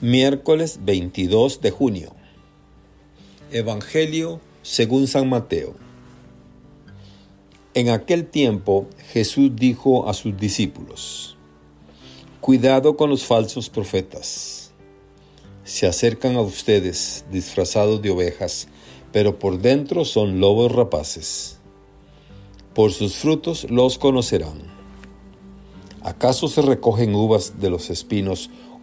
Miércoles 22 de junio. Evangelio según San Mateo. En aquel tiempo Jesús dijo a sus discípulos, Cuidado con los falsos profetas. Se acercan a ustedes disfrazados de ovejas, pero por dentro son lobos rapaces. Por sus frutos los conocerán. ¿Acaso se recogen uvas de los espinos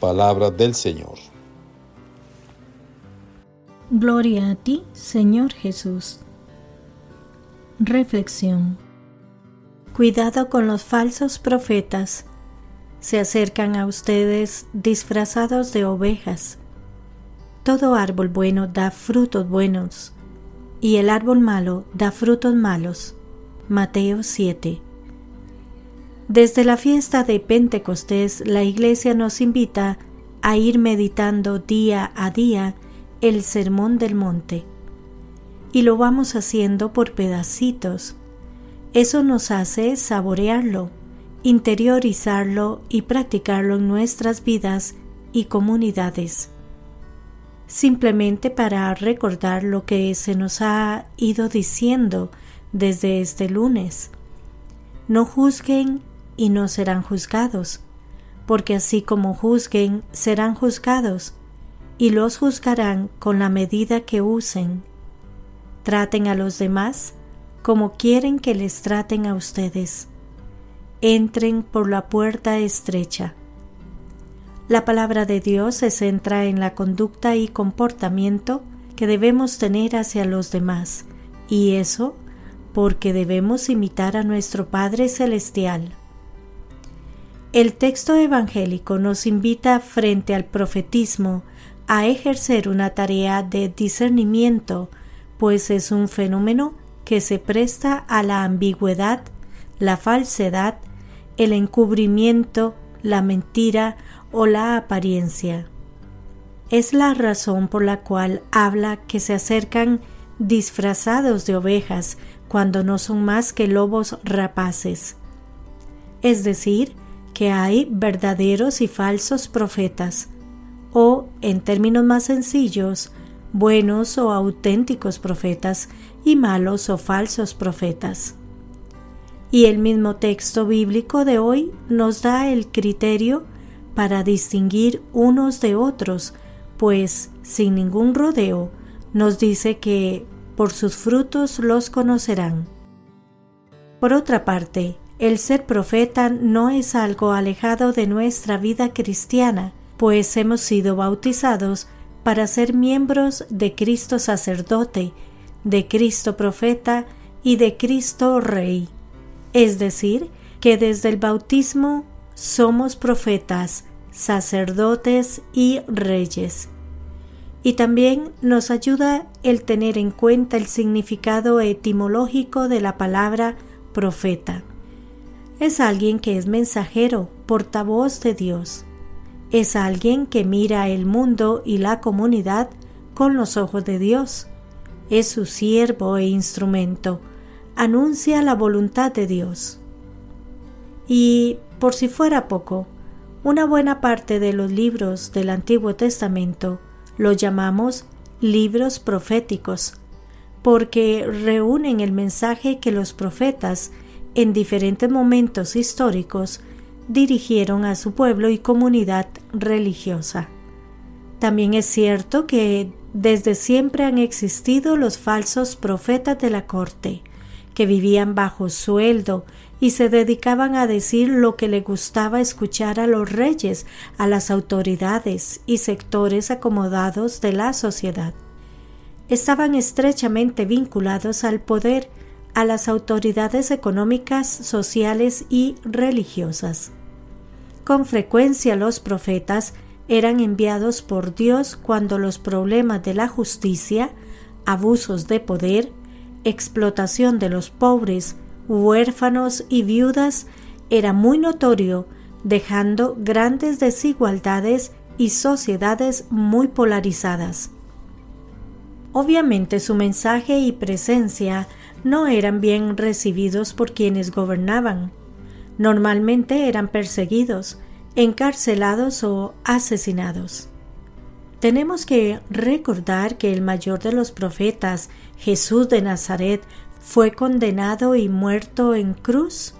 Palabra del Señor. Gloria a ti, Señor Jesús. Reflexión. Cuidado con los falsos profetas. Se acercan a ustedes disfrazados de ovejas. Todo árbol bueno da frutos buenos, y el árbol malo da frutos malos. Mateo 7. Desde la fiesta de Pentecostés, la Iglesia nos invita a ir meditando día a día el Sermón del Monte. Y lo vamos haciendo por pedacitos. Eso nos hace saborearlo, interiorizarlo y practicarlo en nuestras vidas y comunidades. Simplemente para recordar lo que se nos ha ido diciendo desde este lunes. No juzguen y no serán juzgados, porque así como juzguen, serán juzgados, y los juzgarán con la medida que usen. Traten a los demás como quieren que les traten a ustedes. Entren por la puerta estrecha. La palabra de Dios se centra en la conducta y comportamiento que debemos tener hacia los demás, y eso porque debemos imitar a nuestro Padre Celestial. El texto evangélico nos invita frente al profetismo a ejercer una tarea de discernimiento, pues es un fenómeno que se presta a la ambigüedad, la falsedad, el encubrimiento, la mentira o la apariencia. Es la razón por la cual habla que se acercan disfrazados de ovejas cuando no son más que lobos rapaces. Es decir, que hay verdaderos y falsos profetas, o, en términos más sencillos, buenos o auténticos profetas y malos o falsos profetas. Y el mismo texto bíblico de hoy nos da el criterio para distinguir unos de otros, pues, sin ningún rodeo, nos dice que por sus frutos los conocerán. Por otra parte, el ser profeta no es algo alejado de nuestra vida cristiana, pues hemos sido bautizados para ser miembros de Cristo sacerdote, de Cristo profeta y de Cristo rey. Es decir, que desde el bautismo somos profetas, sacerdotes y reyes. Y también nos ayuda el tener en cuenta el significado etimológico de la palabra profeta es alguien que es mensajero, portavoz de Dios. Es alguien que mira el mundo y la comunidad con los ojos de Dios. Es su siervo e instrumento. Anuncia la voluntad de Dios. Y, por si fuera poco, una buena parte de los libros del Antiguo Testamento lo llamamos libros proféticos, porque reúnen el mensaje que los profetas en diferentes momentos históricos dirigieron a su pueblo y comunidad religiosa. También es cierto que desde siempre han existido los falsos profetas de la corte, que vivían bajo sueldo y se dedicaban a decir lo que le gustaba escuchar a los reyes, a las autoridades y sectores acomodados de la sociedad. Estaban estrechamente vinculados al poder a las autoridades económicas, sociales y religiosas. Con frecuencia los profetas eran enviados por Dios cuando los problemas de la justicia, abusos de poder, explotación de los pobres, huérfanos y viudas era muy notorio, dejando grandes desigualdades y sociedades muy polarizadas. Obviamente su mensaje y presencia no eran bien recibidos por quienes gobernaban. Normalmente eran perseguidos, encarcelados o asesinados. Tenemos que recordar que el mayor de los profetas, Jesús de Nazaret, fue condenado y muerto en cruz.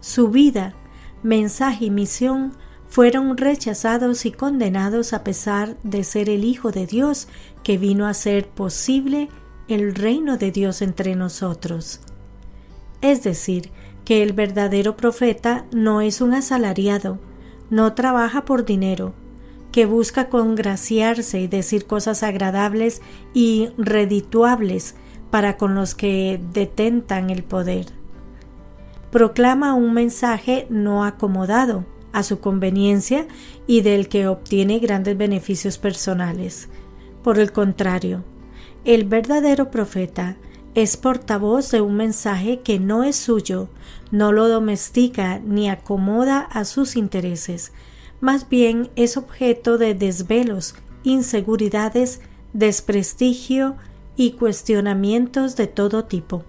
Su vida, mensaje y misión fueron rechazados y condenados a pesar de ser el Hijo de Dios que vino a hacer posible el reino de Dios entre nosotros. Es decir, que el verdadero profeta no es un asalariado, no trabaja por dinero, que busca congraciarse y decir cosas agradables y redituables para con los que detentan el poder. Proclama un mensaje no acomodado a su conveniencia y del que obtiene grandes beneficios personales. Por el contrario, el verdadero profeta es portavoz de un mensaje que no es suyo, no lo domestica ni acomoda a sus intereses, más bien es objeto de desvelos, inseguridades, desprestigio y cuestionamientos de todo tipo.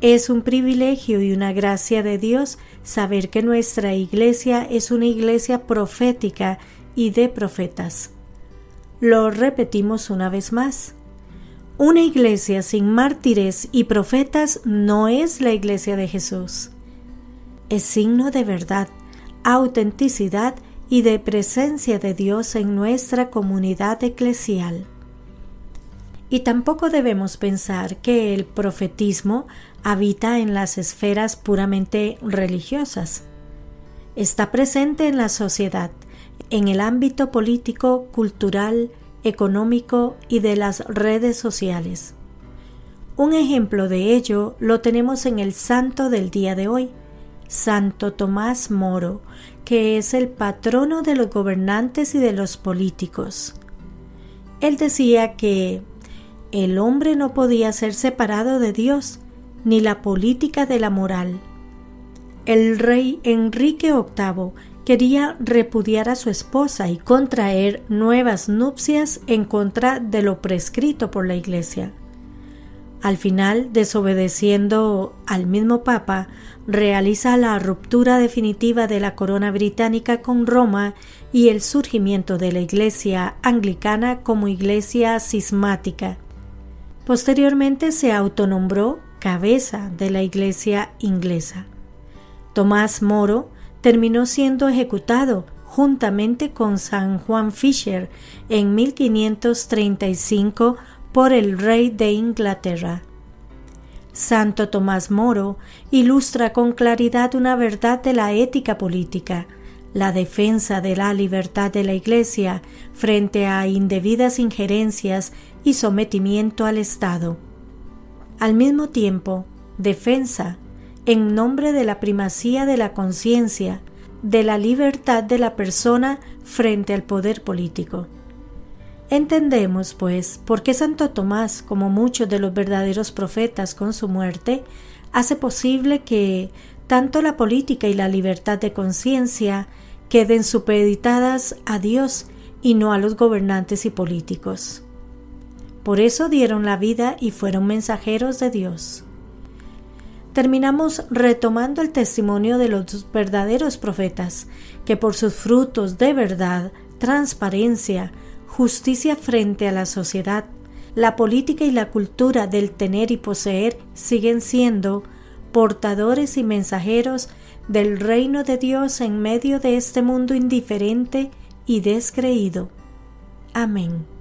Es un privilegio y una gracia de Dios saber que nuestra iglesia es una iglesia profética y de profetas. Lo repetimos una vez más. Una iglesia sin mártires y profetas no es la iglesia de Jesús. Es signo de verdad, autenticidad y de presencia de Dios en nuestra comunidad eclesial. Y tampoco debemos pensar que el profetismo habita en las esferas puramente religiosas. Está presente en la sociedad, en el ámbito político, cultural, económico y de las redes sociales. Un ejemplo de ello lo tenemos en el santo del día de hoy, Santo Tomás Moro, que es el patrono de los gobernantes y de los políticos. Él decía que el hombre no podía ser separado de Dios, ni la política de la moral. El rey Enrique VIII quería repudiar a su esposa y contraer nuevas nupcias en contra de lo prescrito por la Iglesia. Al final, desobedeciendo al mismo Papa, realiza la ruptura definitiva de la corona británica con Roma y el surgimiento de la Iglesia anglicana como Iglesia cismática. Posteriormente se autonombró cabeza de la Iglesia inglesa. Tomás Moro terminó siendo ejecutado juntamente con San Juan Fisher en 1535 por el rey de Inglaterra. Santo Tomás Moro ilustra con claridad una verdad de la ética política, la defensa de la libertad de la Iglesia frente a indebidas injerencias y sometimiento al Estado. Al mismo tiempo, defensa en nombre de la primacía de la conciencia, de la libertad de la persona frente al poder político. Entendemos, pues, por qué Santo Tomás, como muchos de los verdaderos profetas con su muerte, hace posible que tanto la política y la libertad de conciencia queden supeditadas a Dios y no a los gobernantes y políticos. Por eso dieron la vida y fueron mensajeros de Dios terminamos retomando el testimonio de los verdaderos profetas, que por sus frutos de verdad, transparencia, justicia frente a la sociedad, la política y la cultura del tener y poseer siguen siendo portadores y mensajeros del reino de Dios en medio de este mundo indiferente y descreído. Amén.